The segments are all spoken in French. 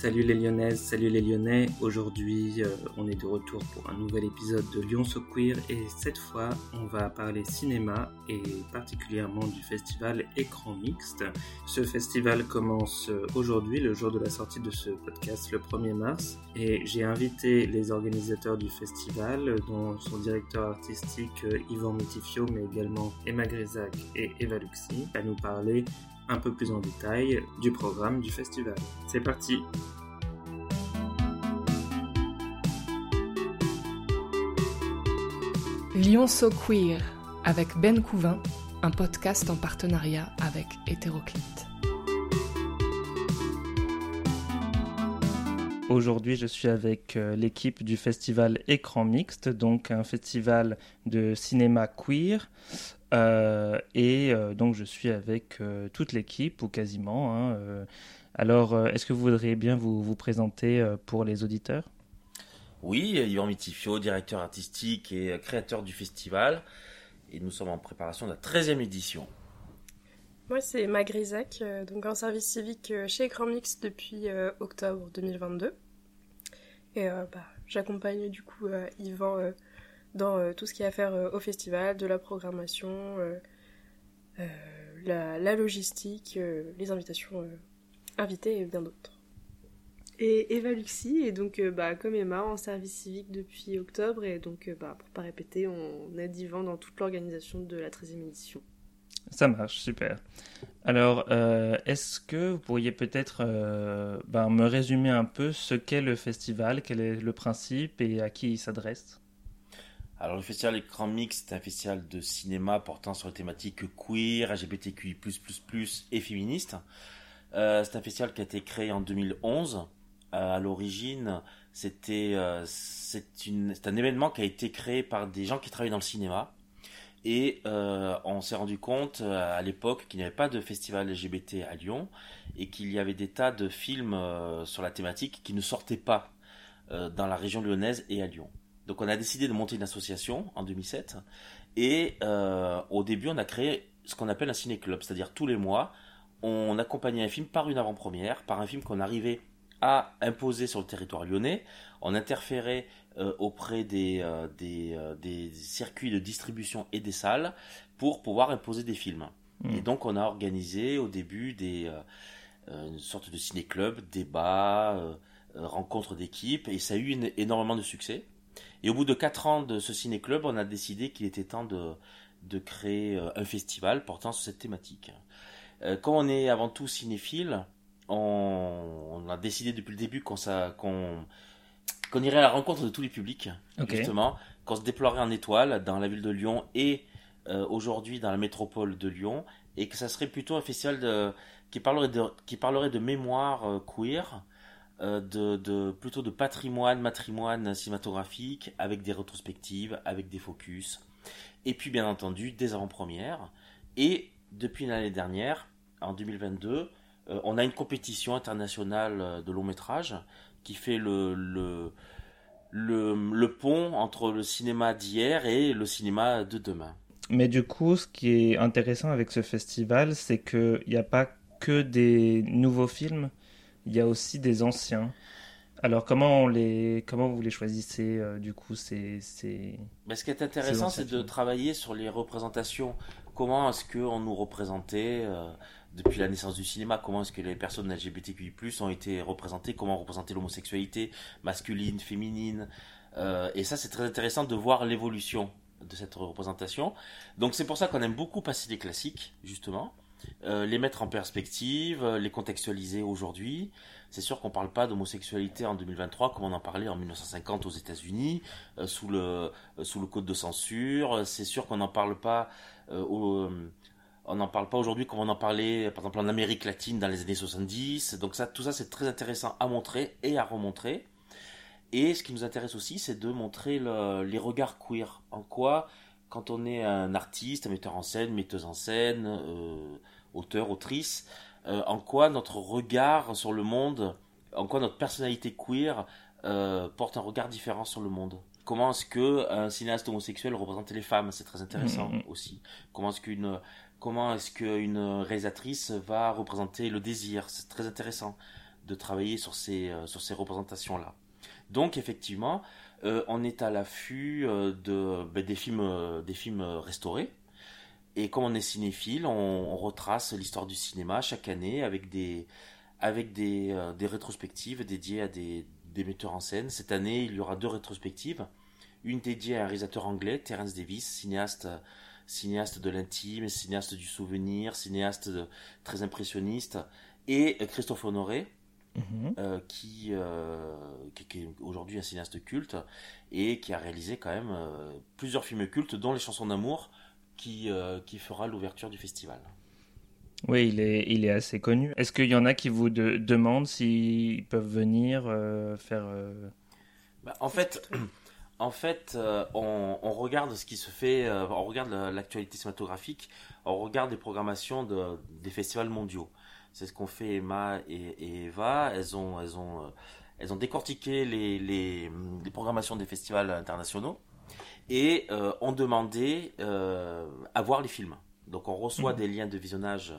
Salut les Lyonnaises, salut les Lyonnais. Aujourd'hui, euh, on est de retour pour un nouvel épisode de Lyon So Queer et cette fois, on va parler cinéma et particulièrement du festival Écran Mixte. Ce festival commence euh, aujourd'hui, le jour de la sortie de ce podcast, le 1er mars, et j'ai invité les organisateurs du festival, dont son directeur artistique euh, Yvan Métifio, mais également Emma Grézac et Eva Luxi, à nous parler un peu plus en détail du programme du festival. C'est parti Lyon So Queer avec Ben Couvin, un podcast en partenariat avec Hétéroclite. Aujourd'hui, je suis avec euh, l'équipe du festival Écran Mixte, donc un festival de cinéma queer. Euh, et euh, donc, je suis avec toute l'équipe, ou quasiment. Hein, alors, est-ce que vous voudriez bien vous, vous présenter pour les auditeurs? Oui, Yvan Mitifio, directeur artistique et créateur du festival. Et nous sommes en préparation de la 13e édition. Moi, c'est Magrisac, euh, donc en service civique euh, chez Écran Mix depuis euh, octobre 2022. Et bah, j'accompagne du coup Yvan dans tout ce qui a à faire au festival, de la programmation, la, logistique, les invitations invitées et bien d'autres. Et Eva Luxi est donc bah, comme Emma en service civique depuis octobre et donc bah, pour pas répéter, on aide Yvan dans toute l'organisation de la 13e édition. Ça marche, super. Alors, euh, est-ce que vous pourriez peut-être euh, ben, me résumer un peu ce qu'est le festival, quel est le principe et à qui il s'adresse? Alors, le festival Écran Mix est un festival de cinéma portant sur les thématiques queer, LGBTQI++, et féministe. Euh, c'est un festival qui a été créé en 2011. à l'origine, c'était c'est un événement qui a été créé par des gens qui travaillent dans le cinéma et euh, on s'est rendu compte euh, à l'époque qu'il n'y avait pas de festival LGBT à Lyon et qu'il y avait des tas de films euh, sur la thématique qui ne sortaient pas dans la région lyonnaise et à Lyon. Donc on a décidé de monter une association en 2007 et au début on a créé ce qu'on appelle un ciné-club, c'est-à-dire tous les mois on accompagnait un film par une avant-première, par un film qu'on arrivait à imposer sur le territoire lyonnais. On interférait euh, auprès des, euh, euh, des, circuits de distribution et des salles pour pouvoir imposer des films. Hmm. Et donc on a organisé au début des, une sorte de ciné-club, débats, rencontres d'équipes, et ça a eu énormément de succès. Et au bout de quatre ans de ce ciné-club, on a décidé qu'il était temps de, de créer un festival portant sur cette thématique. Quand on est avant tout cinéphile, on, a décidé depuis le début qu'on qu'on irait à la rencontre de tous les publics, justement, qu'on se déploierait en étoile dans la ville de Lyon et euh, aujourd'hui dans la métropole de Lyon, et que ça serait plutôt un festival qui, parlerait de, qui parlerait de mémoire euh, queer, euh, de, plutôt de patrimoine, matrimoine cinématographique, avec des rétrospectives, avec des focus, et puis bien entendu des avant-premières. Et depuis l'année dernière, en 2022, euh, on a une compétition internationale de long métrage qui fait le, le, le, pont entre le cinéma d'hier et le cinéma de demain. Mais du coup, ce qui est intéressant avec ce festival, c'est qu'il n'y a pas que des nouveaux films, il y a aussi des anciens. Alors comment, on les, comment vous les choisissez euh, du coup c'est, Mais Ce qui est intéressant, c'est de travailler sur les représentations. Comment est-ce qu'on nous représentait depuis la naissance du cinéma, comment est-ce que les personnes LGBTQI+, ont été représentées, comment représenter l'homosexualité masculine, féminine. Euh, et ça, c'est très intéressant de voir l'évolution de cette représentation. Donc c'est pour ça qu'on aime beaucoup passer des classiques, justement, euh, les mettre en perspective, euh, les contextualiser aujourd'hui. C'est sûr qu'on ne parle pas d'homosexualité en 2023 comme on en parlait en 1950 aux États-Unis, sous, le, sous le code de censure. C'est sûr qu'on n'en parle pas au on n'en parle pas aujourd'hui comme on en parlait, par exemple, en Amérique latine dans les années 70. Donc ça, tout ça, c'est très intéressant à montrer et à remontrer. Et ce qui nous intéresse aussi, c'est de montrer les regards queer. En quoi, quand on est un artiste, un metteur en scène, metteuse en scène, euh, auteur, autrice, euh, en quoi notre regard sur le monde, en quoi notre personnalité queer euh, porte un regard différent sur le monde? Comment est-ce que un cinéaste homosexuel représente les femmes? C'est très intéressant mm, mm, mm. aussi comment est-ce qu'une comment est-ce qu'une réalisatrice va représenter le désir? C'est très intéressant. de travailler sur ces, sur ces représentations-là. Donc effectivement, on est à l'affût de, ben, des, films, des films restaurés. Et comme on est cinéphile, on, retrace l'histoire du cinéma chaque année avec des, avec des, des rétrospectives dédiées à des, des metteurs en scène. Cette année, il y aura deux rétrospectives. Une dédiée à un réalisateur anglais, Terence Davis, cinéaste, cinéaste de l'intime, cinéaste du souvenir, cinéaste très impressionniste, et Christophe Honoré, mhm. euh, qui, euh, qui, est aujourd'hui un cinéaste culte et qui a réalisé quand même euh, plusieurs films cultes, dont Les chansons d'amour, qui, qui fera l'ouverture du festival. Oui, il est, il est assez connu. Est-ce qu'il y en a qui vous demandent s'ils peuvent venir faire... Bah, en fait, en fait euh, on, regarde ce qui se fait, on regarde l'actualité cinématographique, on regarde les programmations de, des festivals mondiaux. C'est ce qu'ont fait Emma et, Eva. Elles ont, elles ont, elles ont décortiqué les, les, les programmations des festivals internationaux et ont demandé à voir les films. Donc on reçoit mhm. des liens de visionnage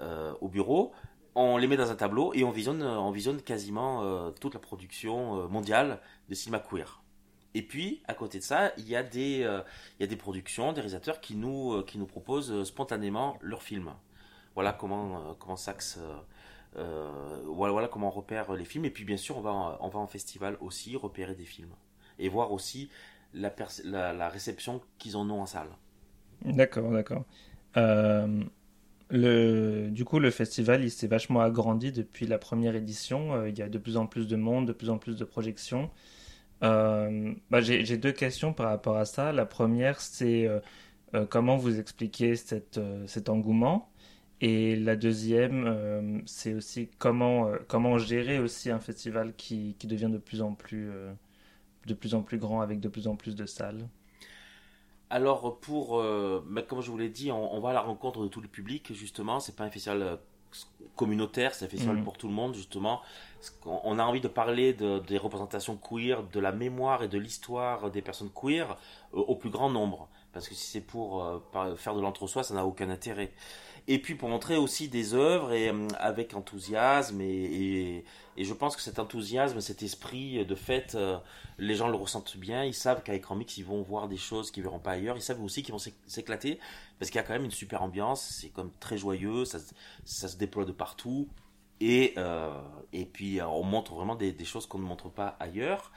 euh, au bureau, on les met dans un tableau et on visionne, on visionne quasiment euh, toute la production euh, mondiale de cinéma queer. Et puis, à côté de ça, il y a des, des productions, des réalisateurs qui nous, nous proposent spontanément leurs films. Voilà comment, on repère les films. Et puis, bien sûr, on va, en festival aussi repérer des films. Et voir aussi la, réception qu'ils en ont en salle. D'accord, d'accord. Euh, du coup, le festival, il s'est vachement agrandi depuis la première édition. Euh, il y a de plus en plus de monde, de plus en plus de projections. Euh, bah, J'ai deux questions par rapport à ça. La première, c'est comment vous expliquez cet engouement? Et la deuxième, c'est aussi comment, gérer aussi un festival qui, devient de plus en plus, grand avec de plus en plus de salles. Alors pour, euh, comme je vous l'ai dit, on, va à la rencontre de tout le public justement. C'est pas un festival euh, communautaire, c'est un festival pour tout le monde justement. On a envie de parler de, des représentations queer, de la mémoire et de l'histoire des personnes queer euh, au plus grand nombre. Parce que si c'est pour faire de l'entre-soi, ça n'a aucun intérêt et puis pour montrer aussi des œuvres et euh, avec enthousiasme et, et, je pense que cet enthousiasme, cet esprit de fête, euh, les gens le ressentent bien. Ils savent qu'à écran mix, ils vont voir des choses qu'ils verront pas ailleurs. Ils savent aussi qu'ils vont s'éclater parce qu'il y a quand même une super ambiance. C'est comme très joyeux, ça, se déploie de partout et euh, et puis on montre vraiment des choses qu'on ne montre pas ailleurs.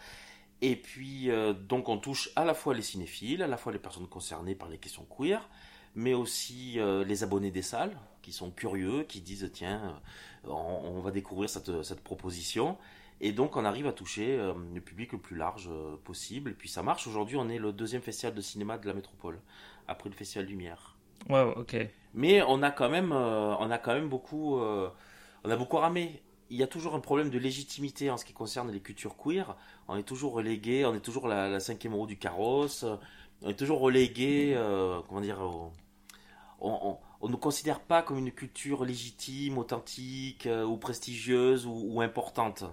Et puis donc on touche à la fois les cinéphiles, à la fois les personnes concernées par les questions queer mais aussi euh, les abonnés des salles qui sont curieux, qui disent tiens, euh, on, va découvrir cette, cette, proposition. Et donc on arrive à toucher euh, le public le plus large possible. Et puis ça marche. Aujourd'hui, on est le deuxième festival de cinéma de la métropole, après le festival Lumière. Wow, ok. Mais on a quand même, on a quand même beaucoup, on a beaucoup ramé. Il y a toujours un problème de légitimité en ce qui concerne les cultures queer. On est toujours relégué, on est toujours la, la cinquième roue du carrosse on est toujours relégué, euh, comment dire, on, ne nous considère pas comme une culture légitime, authentique euh, ou prestigieuse ou, importante.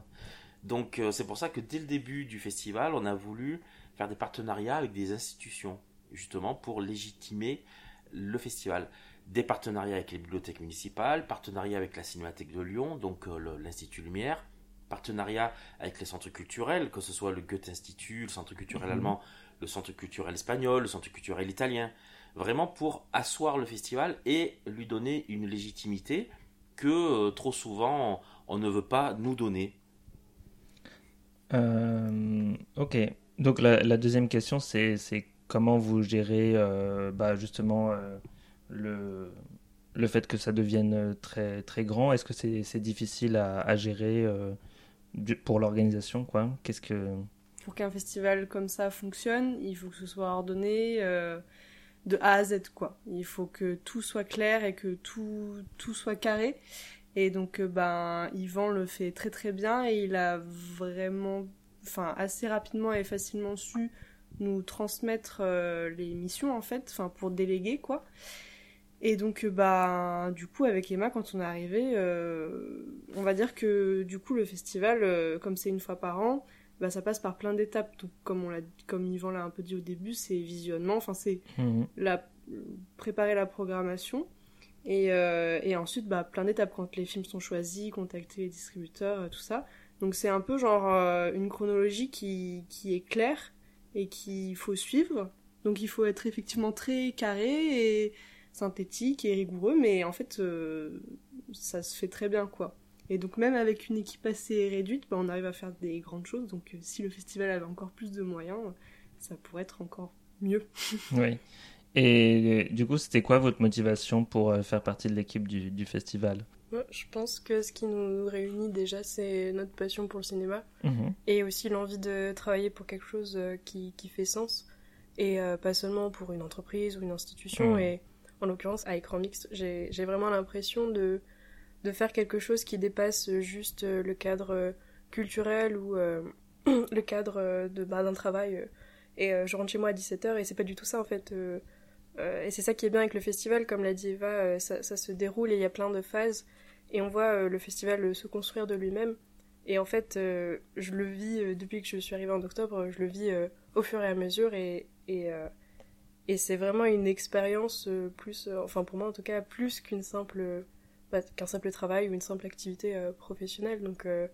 Donc euh, c'est pour ça que dès le début du festival, on a voulu faire des partenariats avec des institutions, justement pour légitimer le festival. Des partenariats avec les bibliothèques municipales, partenariats avec la Cinémathèque de Lyon, donc l'Institut Lumière, partenariats avec les centres culturels, que ce soit le Goethe Institut, le Centre culturel mhm. allemand le centre culturel espagnol, le centre culturel italien, vraiment pour asseoir le festival et lui donner une légitimité que euh, trop souvent on, ne veut pas nous donner. Euh, ok, donc la, deuxième question c'est comment vous gérez euh, bah, justement le, le fait que ça devienne très, très grand? Est-ce que c'est difficile à, à gérer pour l'organisation quoi? Qu'est-ce que pour qu'un festival comme ça fonctionne, il faut que ce soit ordonné euh, de A à Z, quoi. Il faut que tout soit clair et que tout, tout soit carré. Et donc, euh, ben, Yvan le fait très très bien et il a vraiment, enfin, assez rapidement et facilement su nous transmettre euh, les missions, en fait, enfin, pour déléguer, quoi. Et donc, bah, du coup, avec Emma, quand on est arrivé, on va dire que du coup, le festival, comme c'est une fois par an, bah, ça passe par plein d'étapes. comme, on l'a, comme Yvan l'a un peu dit au début, c'est visionnement, enfin, c'est mhm. la, préparer la programmation. Et, euh, et ensuite, bah, plein d'étapes quand les films sont choisis, contacter les distributeurs, euh, tout ça. Donc c'est un peu genre euh, une chronologie qui, qui est claire et qu'il faut suivre. Donc il faut être effectivement très carré et synthétique et rigoureux, mais en fait, euh, ça se fait très bien, quoi. Et donc même avec une équipe assez réduite, bah, on arrive à faire des grandes choses. Donc euh, si le festival avait encore plus de moyens, ça pourrait être encore mieux. Oui. Et du coup, c'était quoi votre motivation pour euh, faire partie de l'équipe du, du festival? Ouais, je pense que ce qui nous réunit déjà, c'est notre passion pour le cinéma Mhm. et aussi l'envie de travailler pour quelque chose euh, qui, qui fait sens et euh, pas seulement pour une entreprise ou une institution. Mhm. Et en l'occurrence, à Écran Mixte, j'ai j'ai vraiment l'impression de, de faire quelque chose qui dépasse juste euh, le cadre euh, culturel ou euh, le cadre euh, de bah, d'un travail. euh, et euh, je rentre chez moi à 17h et c'est pas du tout ça en fait. euh, euh, et c'est ça qui est bien avec le festival, comme l'a dit Eva, euh, ça, se déroule et il y a plein de phases. Et on voit euh, le festival euh, se construire de lui-même. Et en fait, euh, je le vis euh, depuis que je suis arrivée en octobre, je le vis euh, au fur et à mesure. Et, et, euh, et c'est vraiment une expérience euh, plus, euh, enfin pour moi en tout cas, plus qu'une simple, euh, bah, qu'un simple travail ou une simple activité euh, professionnelle. Donc euh,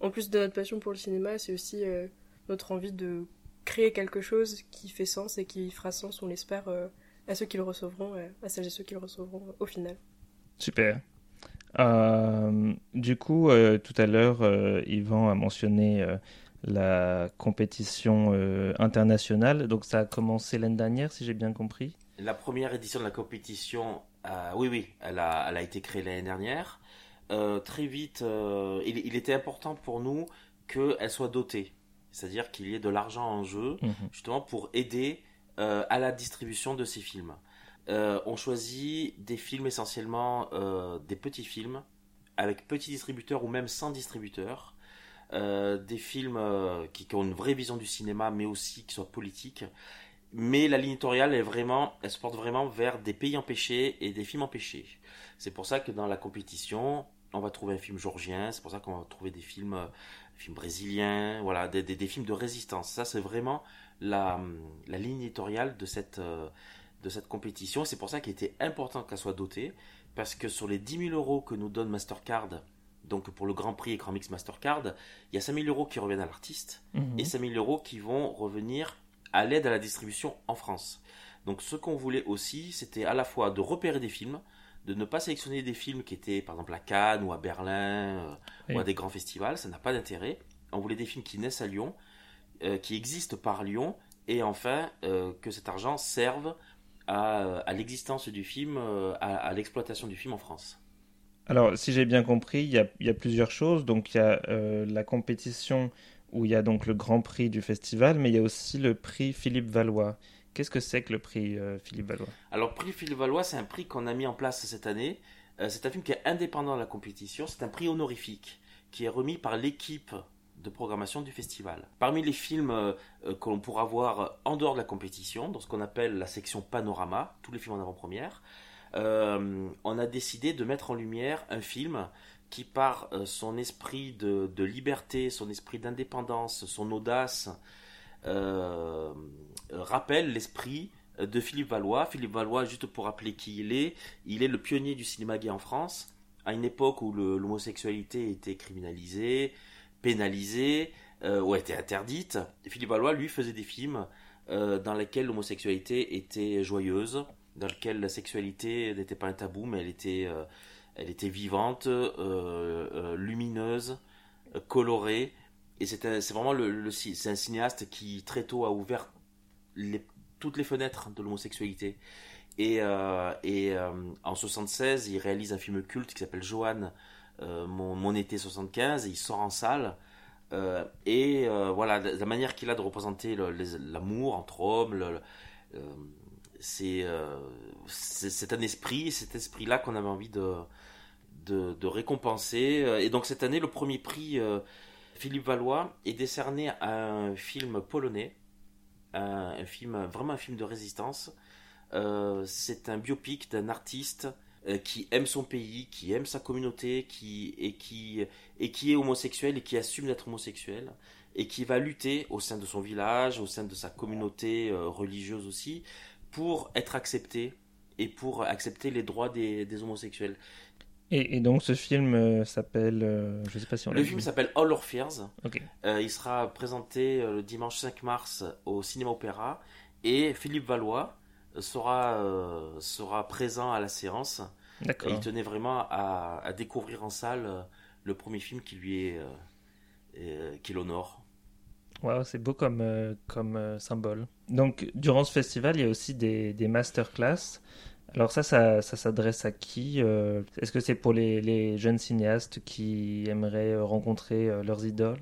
en plus de notre passion pour le cinéma, c'est aussi euh, notre envie de créer quelque chose qui fait sens et qui fera sens, on l'espère, euh, à ceux qui le recevront, euh, à celles et ceux qui le recevront euh, au final. Super. Euh, du coup, euh, tout à l'heure, euh, Yvan a mentionné euh, la compétition euh, internationale. Donc, ça a commencé l'année dernière, si j'ai bien compris? La première édition de la compétition, euh, oui, oui, elle a, elle a été créée l'année dernière. Euh, très vite, euh, il, il était important pour nous qu'elle soit dotée. C'est-à-dire qu'il y ait de l'argent en jeu, Mhm. justement pour aider à la distribution de ces films. On choisit des films essentiellement des petits films avec petits distributeurs ou même sans distributeurs. Des films qui, qui ont une vraie vision du cinéma mais aussi qui soient politiques. Mais la ligne éditoriale est vraiment, elle se porte vraiment vers des pays empêchés et des films empêchés. C'est pour ça que dans la compétition, on va trouver un film georgien, c'est pour ça qu'on va trouver des films, euh, films brésiliens, voilà, des, des, des films de résistance. Ça, c'est vraiment la, la ligne éditoriale de cette, euh, de cette compétition. C'est pour ça qu'il était important qu'elle soit dotée, parce que sur les 10 000 euros que nous donne Mastercard, donc pour le Grand Prix Écran Mix Mastercard, il y a 5 000 euros qui reviennent à l'artiste Mhm. et 5 000 euros qui vont revenir à l'aide à la distribution en France. Donc ce qu'on voulait aussi, c'était à la fois de repérer des films, de ne pas sélectionner des films qui étaient par exemple à Cannes ou à Berlin euh, Oui. ou à des grands festivals, ça n'a pas d'intérêt. On voulait des films qui naissent à Lyon, euh, qui existent par Lyon, et enfin euh, que cet argent serve à, à l'existence du film, à, à l'exploitation du film en France. Alors, si j'ai bien compris, il y a, il y a plusieurs choses. Donc, il y a euh, la compétition où il y a donc le Grand Prix du festival, mais il y a aussi le prix Philippe Valois. Qu'est-ce que c'est que le prix euh, Philippe Valois? Alors, prix Philippe Valois, c'est un prix qu'on a mis en place cette année. Euh, c'est un film qui est indépendant de la compétition. C'est un prix honorifique qui est remis par l'équipe de programmation du festival. Parmi les films euh, euh, que l'on pourra voir en dehors de la compétition, dans ce qu'on appelle la section panorama, tous les films en avant-première, on a décidé de mettre en lumière un film qui, par euh, son esprit de, liberté, son esprit d'indépendance, son audace, euh, euh, rappelle l'esprit de Philippe Valois. Philippe Valois, juste pour rappeler qui il est, il est le pionnier du cinéma gay en France, à une époque où l'homosexualité était criminalisée, pénalisée, ou était interdite. Philippe Valois, lui, faisait des films dans lesquels l'homosexualité était joyeuse, dans lesquels la sexualité n'était pas un tabou, mais elle était, elle était vivante, euh, euh, lumineuse, colorée. Et c'est vraiment le, un cinéaste qui très tôt a ouvert toutes les fenêtres de l'homosexualité. Et, euh, en 76, il réalise un film culte qui s'appelle Joanne, mon, été 75, et il sort en salle. Et voilà, la, manière qu'il a de représenter l'amour entre hommes, c'est euh, un esprit, et cet esprit-là qu'on avait envie de, récompenser. Euh, Et donc cette année, le premier prix euh, Philippe Valois est décerné à un film polonais, un, film vraiment un film de résistance. C'est un biopic d'un artiste qui aime son pays, qui aime sa communauté, qui qui qui est homosexuel et qui assume d'être homosexuel et qui va lutter au sein de son village, au sein de sa communauté religieuse aussi, pour être accepté et pour accepter les droits des, des homosexuels. Et, donc ce film euh, s'appelle, euh, je sais pas si on Le film s'appelle All Our Fears. Euh, il sera présenté le dimanche 5 mars au Cinéma Opéra et Philippe Valois sera sera présent à la séance. D'accord. Il tenait vraiment à, à, découvrir en salle le premier film qui lui est qui l'honore. C'est beau comme, comme symbole. Donc, durant ce festival, il y a aussi des, des masterclass. Alors ça, ça, s'adresse à qui euh, Est-ce que c'est pour les, jeunes cinéastes qui aimeraient euh, rencontrer euh, leurs idoles.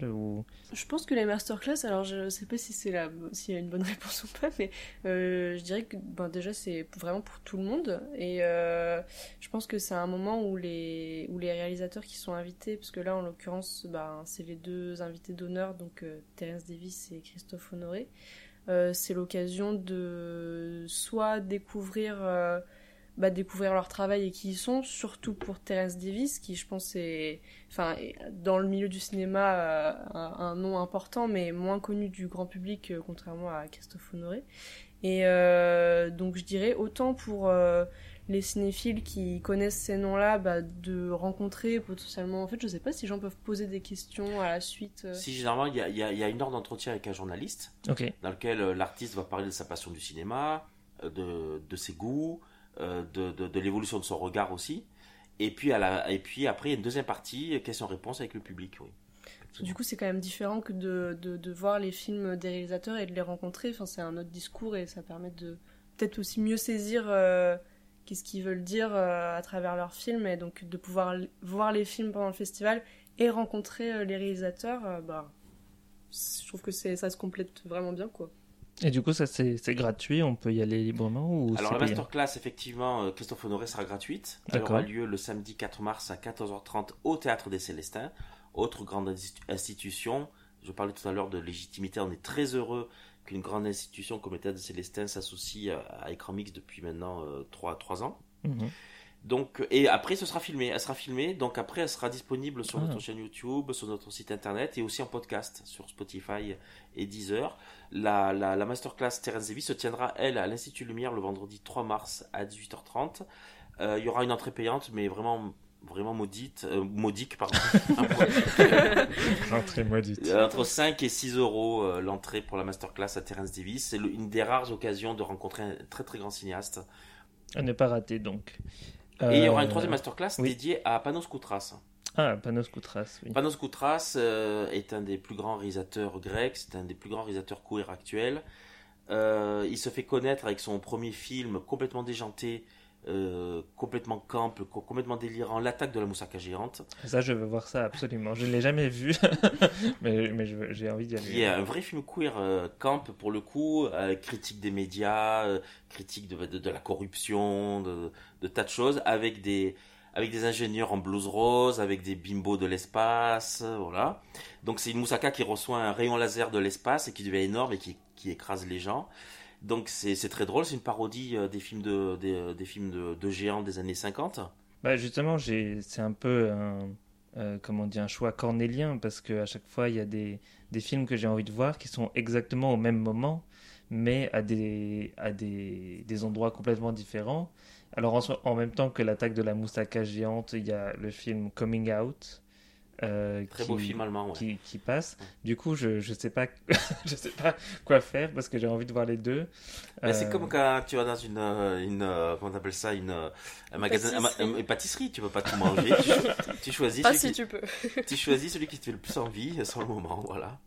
Je pense que les masterclass, alors je ne sais pas si c'est s'il y a une bonne réponse ou pas, mais je dirais que ben, déjà c'est vraiment pour tout le monde et je pense que c'est un moment où les, où les réalisateurs qui sont invités, parce que là en l'occurrence ben, c'est les deux invités d'honneur, donc Terence Davis et Christophe Honoré, c'est l'occasion de soit découvrir bah, découvrir leur travail et qui ils sont, surtout pour Terence Davis, qui je pense est, enfin, dans le milieu du cinéma, euh, un, nom important, mais moins connu du grand public, euh, contrairement à Christophe Honoré. Et euh, donc je dirais autant pour les cinéphiles qui connaissent ces noms-là, bah, de rencontrer potentiellement. En fait, je sais pas si les gens peuvent poser des questions à la suite. Si, généralement, il y a, y a, une heure d'entretien avec un journaliste, dans lequel l'artiste va parler de sa passion du cinéma, de, de ses goûts, euh, de, de, l'évolution de son regard aussi. Et puis, à la, et puis après, une deuxième partie, question-réponse avec le public. Oui. Du coup, c'est quand même différent que de, de, voir les films des réalisateurs et de les rencontrer. Enfin, c'est un autre discours et ça permet de peut-être aussi mieux saisir euh, qu'est-ce qu'ils veulent dire euh, à travers leurs films et donc de pouvoir voir les films pendant le festival et rencontrer les réalisateurs. bah, je trouve que ça se complète vraiment bien, quoi. Et du coup, ça c'est gratuit, on peut y aller librement ou Alors la masterclass, effectivement, euh, Christophe Honoré sera gratuite. Elle aura lieu le samedi 4 mars à 14h30 au Théâtre des Célestins. Autre grande institution, je parlais tout à l'heure de légitimité, on est très heureux qu'une grande institution comme le Théâtre des Célestins s'associe à Écran Mix depuis maintenant 3, euh, 3 ans. Mhm. Donc, et après, ce sera filmé. Elle sera filmée. Donc après, elle sera disponible sur notre ah. chaîne YouTube, sur notre site internet et aussi en podcast sur Spotify et Deezer. La, la, la masterclass Terence Davis se tiendra, elle, à l'Institut Lumière le vendredi 3 mars à 18h30. Euh, il y aura une entrée payante, mais vraiment vraiment maudite, euh, modique, pardon. Entrée maudite. Euh, entre 5 et 6 euros l'entrée pour la masterclass à Terence Davis. C'est une des rares occasions de rencontrer un très très grand cinéaste. À ne pas rater donc. Et il y aura une troisième masterclass dédiée à Panos Koutras. Ah, Panos Koutras, oui. Panos Koutras euh, est un des plus grands réalisateurs grecs, c'est un des plus grands réalisateurs queer actuels. Euh, il se fait connaître avec son premier film complètement déjanté, euh, complètement camp, complètement délirant, l'attaque de la moussaka géante. Ça, je veux voir ça absolument. Je ne l'ai jamais vu, mais, mais j'ai envie d'y aller. Il y a un vrai film queer camp pour le coup, critique des médias, critique de, de, de, la corruption, de, de tas de choses, avec des avec des ingénieurs en blouse rose, avec des bimbos de l'espace, voilà. Donc c'est une moussaka qui reçoit un rayon laser de l'espace et qui devient énorme et qui, qui écrase les gens. Donc c'est très drôle, c'est une parodie euh, des films de des, des films de, géants des années 50. Bah justement, c'est un peu un euh, comment un choix cornélien parce que à chaque fois il y a des, des films que j'ai envie de voir qui sont exactement au même moment mais à des à des, des endroits complètement différents alors en, même temps que l'attaque de la moussaka géante, il y a le film Coming Out. Euh, Très beau film allemand, qui, qui, passe. Du coup, je je sais pas je sais pas quoi faire parce que j'ai envie de voir les deux. C'est euh, comme quand tu vas dans une une comment on appelle ça une un magasin pâtisserie. une pâtisserie, tu peux pas tout manger. tu, choisis. Ah si tu peux. tu choisis celui qui te fait le plus envie sur le moment, voilà.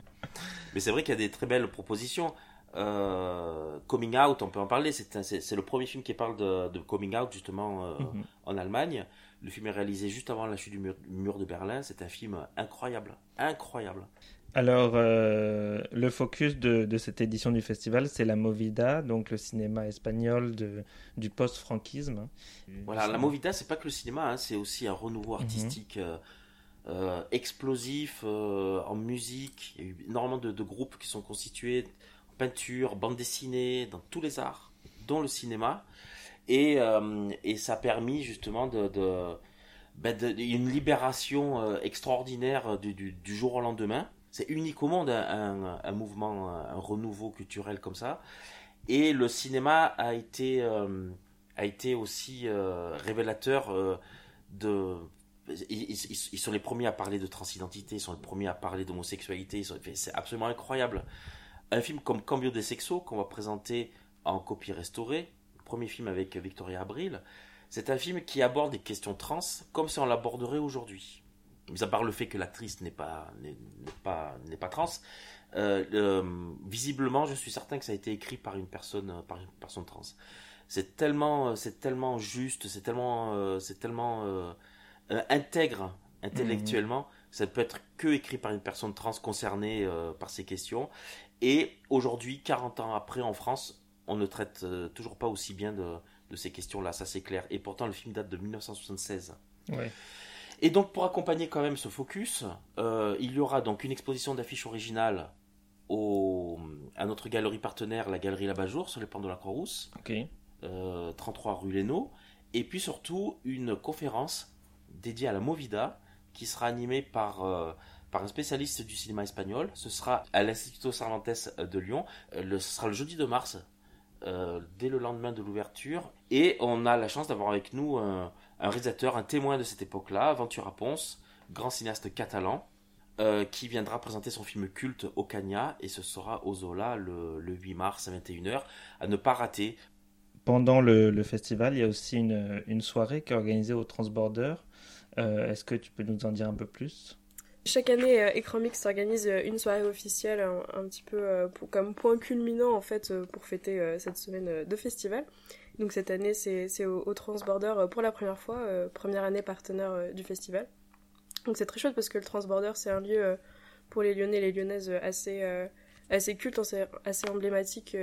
Mais c'est vrai qu'il y a des très belles propositions. Euh, coming Out, on peut en parler. C'est le premier film qui parle de, coming out justement euh, mhm. en Allemagne. Le film est réalisé juste avant la chute du mur, de Berlin. C'est un film incroyable, incroyable. Alors, euh, le focus de, cette édition du festival, c'est la Movida, donc le cinéma espagnol de, du post-franquisme. Voilà, la Movida, c'est pas que le cinéma, hein, c'est aussi un renouveau mhm. artistique explosif en musique. Il y a eu énormément de, de groupes qui sont constitués peinture, bande dessinée, dans tous les arts, dont le cinéma. Et, euh, ça a permis justement ben une libération euh, extraordinaire du, du, jour au lendemain. C'est unique au monde un, un, mouvement, un renouveau culturel comme ça. Et le cinéma a été, euh, a été aussi révélateur de ils, sont les premiers à parler de transidentité, ils sont les premiers à parler d'homosexualité, c'est absolument incroyable. Un film comme Cambio des Sexos, qu'on va présenter en copie restaurée, premier film avec Victoria Abril, c'est un film qui aborde des questions trans comme si on l'aborderait aujourd'hui. Mis à part le fait que l'actrice n'est pas, n'est, pas, n'est pas trans, euh, euh, visiblement, je suis certain que ça a été écrit par une personne, par une personne trans. C'est tellement, c'est tellement juste, c'est tellement, c'est tellement euh, intègre intellectuellement. Ça peut être que écrit par une personne trans concernée euh, par ces questions. Et aujourd'hui, 40 ans après, en France, on ne traite euh, toujours pas aussi bien de, ces questions-là, ça c'est clair. Et pourtant, le film date de 1976. Et donc, pour accompagner quand même ce focus, il y aura donc une exposition d'affiches originales au, à notre galerie partenaire, la galerie Labajour, sur les plans de la Croix-Rousse, 33 rue Lénaud. Et puis surtout, une conférence dédié à la Movida, qui sera animé par, euh, par un spécialiste du cinéma espagnol. Ce sera à l'Instituto Cervantes de Lyon. Euh, ce sera le jeudi de mars, euh, dès le lendemain de l'ouverture. Et on a la chance d'avoir avec nous un, réalisateur, un témoin de cette époque-là, Ventura Pons, grand cinéaste catalan. qui viendra présenter son film culte Ocaña et ce sera au Zola le, le 8 mars à 21h à ne pas rater pendant le, festival, il y a aussi une, soirée qui est organisée au Transborder euh, est-ce que tu peux nous en dire un peu plus? Chaque année, euh, Écran Mix organise euh, une soirée officielle, un, petit peu comme point culminant en fait pour fêter cette semaine de festival. Donc cette année, c'est au, Transborder pour la première fois, première année partenaire du festival. Donc c'est très chouette parce que le Transborder, c'est un lieu pour les Lyonnais et les Lyonnaises assez, assez culte, assez, emblématique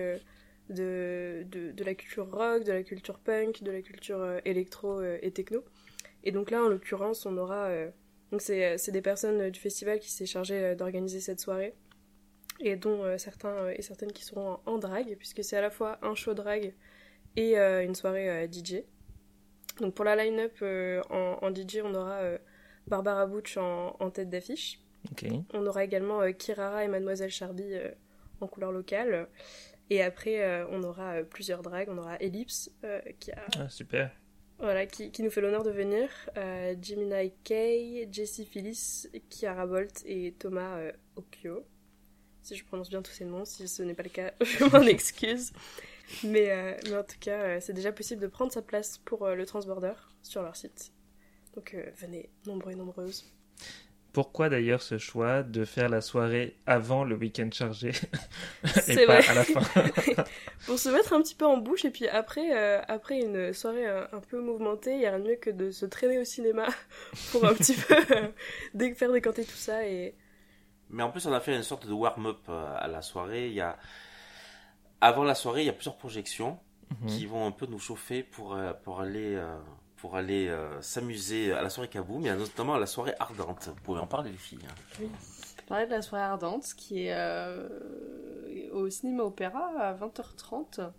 de, de, la culture rock, de la culture punk, de la culture électro et techno. Et donc là, en l'occurrence, on aura. Euh, donc c'est des personnes du festival qui s'est chargé euh, d'organiser cette soirée. Et dont euh, certains et certaines qui seront en, drag, puisque c'est à la fois un show drag et une soirée DJ. Donc pour la line-up en, DJ, on aura Barbara Butch en, tête d'affiche. On aura également Kirara et Mademoiselle Charby en couleur locale. Et après, on aura plusieurs drags. On aura Ellipse qui a. Ah, super voilà, qui, nous fait l'honneur de venir. Euh, Jiminy Kay, Jessie Phyllis, Kiara Bolt et Thomas euh, Okio. Si je prononce bien tous ces noms, si ce n'est pas le cas, je m'en excuse. Mais, euh, mais, en tout cas, euh, c'est déjà possible de prendre sa place pour le Transborder sur leur site. Donc venez, nombreux et nombreuses. Pourquoi d'ailleurs ce choix de faire la soirée avant le week-end chargé et pas à la fin Pour se mettre un petit peu en bouche et puis après, euh, après une soirée un, peu mouvementée, il y a rien de mieux que de se traîner au cinéma pour un petit peu euh, faire décanter tout ça. Et... Mais en plus, on a fait une sorte de warm-up euh, à la soirée. Il y a... Avant la soirée, il y a plusieurs projections mhm. qui vont un peu nous chauffer pour, pour aller pour aller euh, s'amuser à la soirée Kaboom, mais notamment à la soirée Ardente. Vous pouvez en parler, les filles. Hein. Oui, parler de la soirée Ardente qui est euh, au cinéma Opéra à 20h30.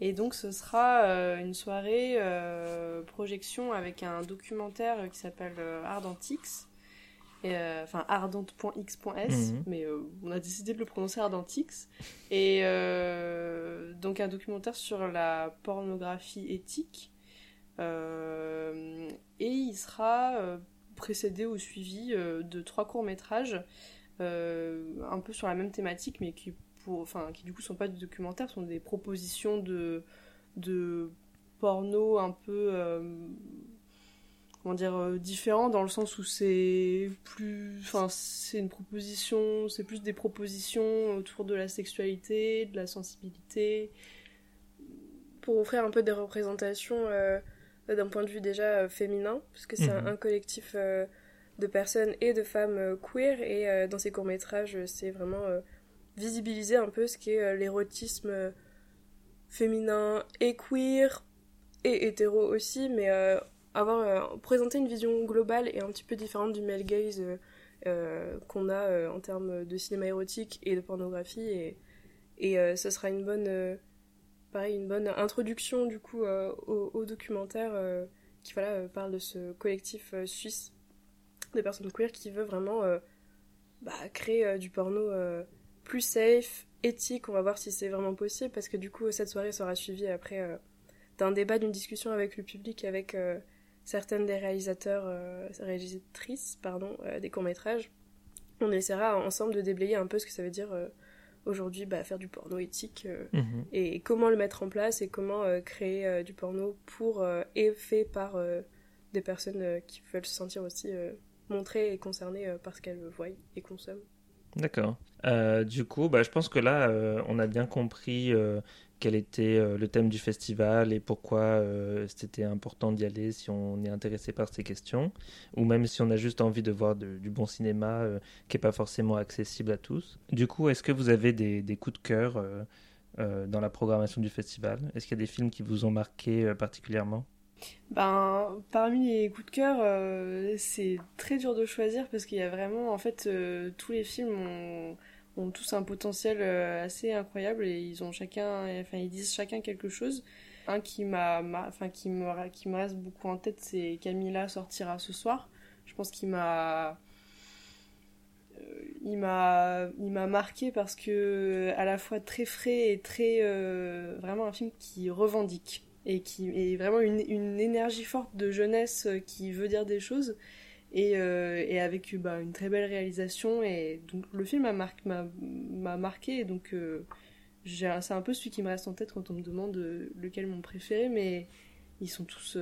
Et donc ce sera euh, une soirée projection avec un documentaire qui s'appelle Ardentix. enfin ardente.x.s, mhm. mais on a décidé de le prononcer Ardentix. Et donc un documentaire sur la pornographie éthique et il sera euh, précédé ou suivi euh, de trois courts-métrages un peu sur la même thématique, mais qui, pour, enfin, qui du coup sont pas des documentaires, sont des propositions de, porno un peu comment dire différent dans le sens où c'est plus enfin c'est une proposition c'est plus des propositions autour de la sexualité de la sensibilité pour offrir un peu des représentations euh, d'un point de vue déjà euh, féminin, puisque c'est un, mhm. collectif euh, de personnes et de femmes queer, et dans ces courts-métrages, c'est vraiment visibiliser un peu ce qu'est l'érotisme féminin et queer, et hétéro aussi, mais avoir présenter une vision globale et un petit peu différente du male gaze qu'on a en termes de cinéma érotique et de pornographie, et, et ce sera une bonne pareil, une bonne introduction du coup euh, au, documentaire euh, qui voilà, euh, parle de ce collectif suisse de personnes queer qui veut vraiment bah, créer du porno plus safe, éthique. On va voir si c'est vraiment possible parce que du coup cette soirée sera suivie après d'un débat, d'une discussion avec le public, avec certaines des réalisateurs, réalisatrices, pardon, des courts-métrages. On essaiera ensemble de déblayer un peu ce que ça veut dire aujourd'hui bah, faire du porno éthique mhm. et comment le mettre en place et comment créer du porno pour et fait par des personnes qui veulent se sentir aussi montrées et concernées par ce qu'elles voient et consomment. D'accord. Euh, du coup, bah, je pense que là, euh, on a bien compris euh, quel était le thème du festival et pourquoi c'était important d'y aller si on est intéressé par ces questions, ou même si on a juste envie de voir du bon cinéma qui n'est pas forcément accessible à tous. Du coup, est-ce que vous avez des, coups de cœur dans la programmation du festival? Est-ce qu'il y a des films qui vous ont marqué particulièrement? Ben, parmi les coups de cœur, euh, c'est très dur de choisir parce qu'il y a vraiment, en fait, euh, tous les films ont, ont, tous un potentiel euh, assez incroyable et ils ont chacun, enfin, ils disent chacun quelque chose. Un qui m'a, enfin, qui me, qui me reste beaucoup en tête, c'est Camilla sortira ce soir. Je pense qu'il m'a, il m'a, il m'a marqué parce que à la fois très frais et très, vraiment un film qui revendique et qui est vraiment une, une, énergie forte de jeunesse euh, qui veut dire des choses et, euh, et avec bah, une très belle réalisation. Et donc le film m'a marqué, m'a marqué. Et donc euh, c'est un peu celui qui me reste en tête quand on me demande lequel mon préféré. Mais ils sont tous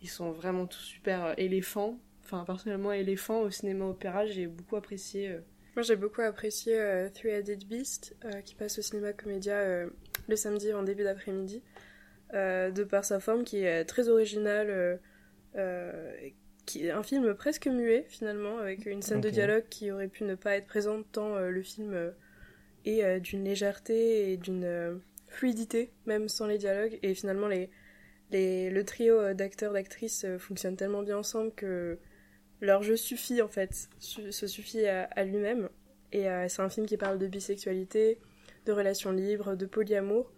ils sont vraiment tous super éléphants. Enfin personnellement éléphant au cinéma opéra j'ai beaucoup apprécié moi j'ai beaucoup apprécié Three-Headed Beast qui passe au cinéma comédia le samedi en début d'après-midi. Euh, de par sa forme qui est très originale, euh, euh, qui est un film presque muet finalement, avec une scène de dialogue qui aurait pu ne pas être présente tant le film est d'une légèreté et d'une fluidité, même sans les dialogues, et finalement les, les, le trio d'acteurs, d'actrices fonctionne tellement bien ensemble que leur jeu suffit en fait, se suffit à, à lui-même. Et c'est un film qui parle de bisexualité, de relations libres, de polyamour,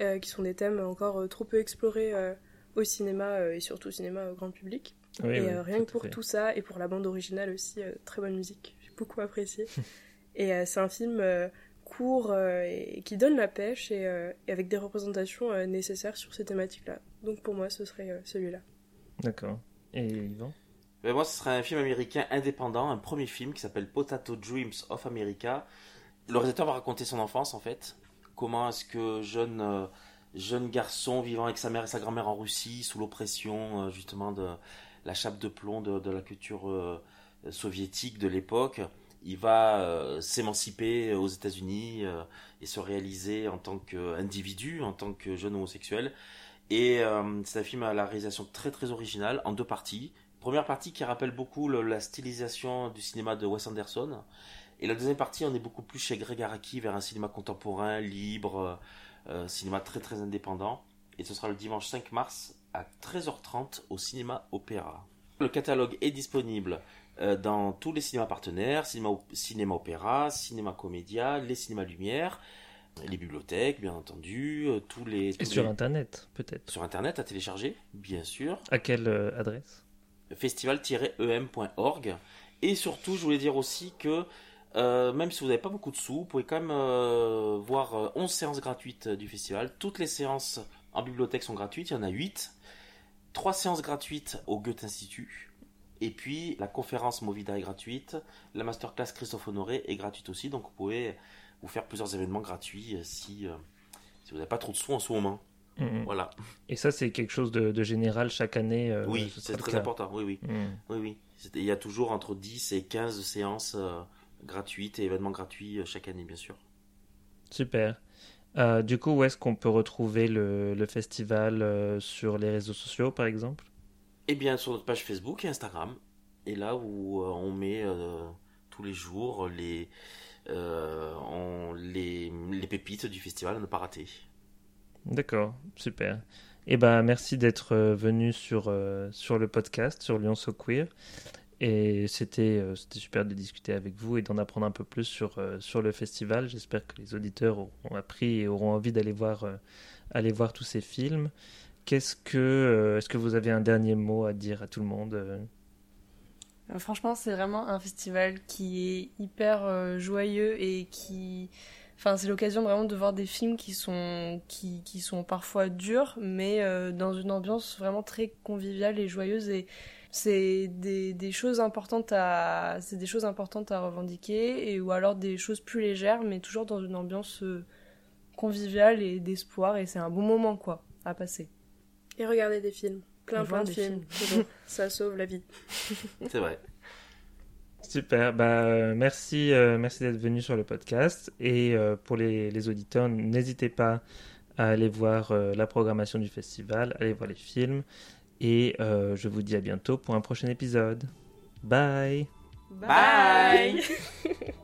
euh, qui sont des thèmes encore euh, trop peu explorés euh, au cinéma et surtout au cinéma grand public. Et rien que pour tout ça et pour la bande originale aussi, très bonne musique. J'ai beaucoup apprécié. et c'est un film court et qui donne la pêche et, avec des représentations nécessaires sur ces thématiques-là. Donc pour moi, ce serait celui-là. D'accord. Et Yvan? Ben Moi, ce serait un film américain indépendant, un premier film qui s'appelle Potato Dreams of America. Le réalisateur va raconter son enfance en fait, Comment est-ce que jeune euh, jeune garçon vivant avec sa mère et sa grand-mère en Russie sous l'oppression euh, justement de la chape de plomb de, la culture euh, soviétique de l'époque, il va s'émanciper aux États-Unis et se réaliser en tant qu'individu, en tant que jeune homosexuel. Et c'est un film à la réalisation très très originale en deux parties. Première partie qui rappelle beaucoup la stylisation du cinéma de Wes Anderson et la deuxième partie, on est beaucoup plus chez Greg Araki vers un cinéma contemporain, libre, euh, cinéma très très indépendant. Et ce sera le dimanche 5 mars à 13h30 au cinéma Opéra. Le catalogue est disponible euh, dans tous les cinémas partenaires, cinéma, cinéma Opéra, cinéma Comédia, les cinémas Lumière, les bibliothèques, bien entendu, euh, tous les... Et sur Internet, peut-être Sur Internet, à télécharger, bien sûr. À quelle adresse? Festival-em.org. Et surtout, je voulais dire aussi que euh, même si vous n'avez pas beaucoup de sous, vous pouvez quand même euh, voir 11 euh, séances gratuites du festival. Toutes les séances en bibliothèque sont gratuites, il y en a 8. 3 séances gratuites au Goethe Institut. Et puis la conférence Movida est gratuite. La masterclass Christophe Honoré est gratuite aussi. Donc vous pouvez vous faire plusieurs événements gratuits si, si vous n'avez pas trop de sous en ce moment. Mm, mm. Voilà. Et ça, c'est quelque chose de, général chaque année Oui, c'est très important. Oui, oui. Mm. oui, oui. Il y a toujours entre 10 et 15 séances gratuite et événements gratuits euh, chaque année, bien sûr. Super. Euh, du coup, où est-ce qu'on peut retrouver le, festival euh, sur les réseaux sociaux, par exemple? Eh bien, sur notre page Facebook et Instagram. Et là où on met tous les jours les, les, les, pépites du festival à ne pas rater. D'accord, super. Eh ben, merci d'être venu sur, sur le podcast, sur Lyon So Queer. Et c'était euh, super de discuter avec vous et d'en apprendre un peu plus sur, euh, sur le festival. J'espère que les auditeurs auront appris et auront envie d'aller voir, euh, voir tous ces films. Qu'est-ce que, est-ce que vous avez un dernier mot à dire à tout le monde Franchement, c'est vraiment un festival qui est hyper joyeux et qui Enfin, c'est l'occasion vraiment de voir des films qui sont, qui, qui sont parfois durs, mais euh, dans une ambiance vraiment très conviviale et joyeuse. Et c'est des, des choses importantes à, c'est des choses importantes à revendiquer, et ou alors des choses plus légères, mais toujours dans une ambiance euh, conviviale et d'espoir. Et c'est un bon moment, quoi, à passer. Et regarder des films. Plein, Et plein de films. Ça sauve la vie. C'est vrai. Super, bah, euh, merci, euh, merci d'être venu sur le podcast. Et euh, pour les, les auditeurs, n'hésitez pas à aller voir euh, la programmation du festival, aller voir les films. Et euh, je vous dis à bientôt pour un prochain épisode. Bye Bye. Bye.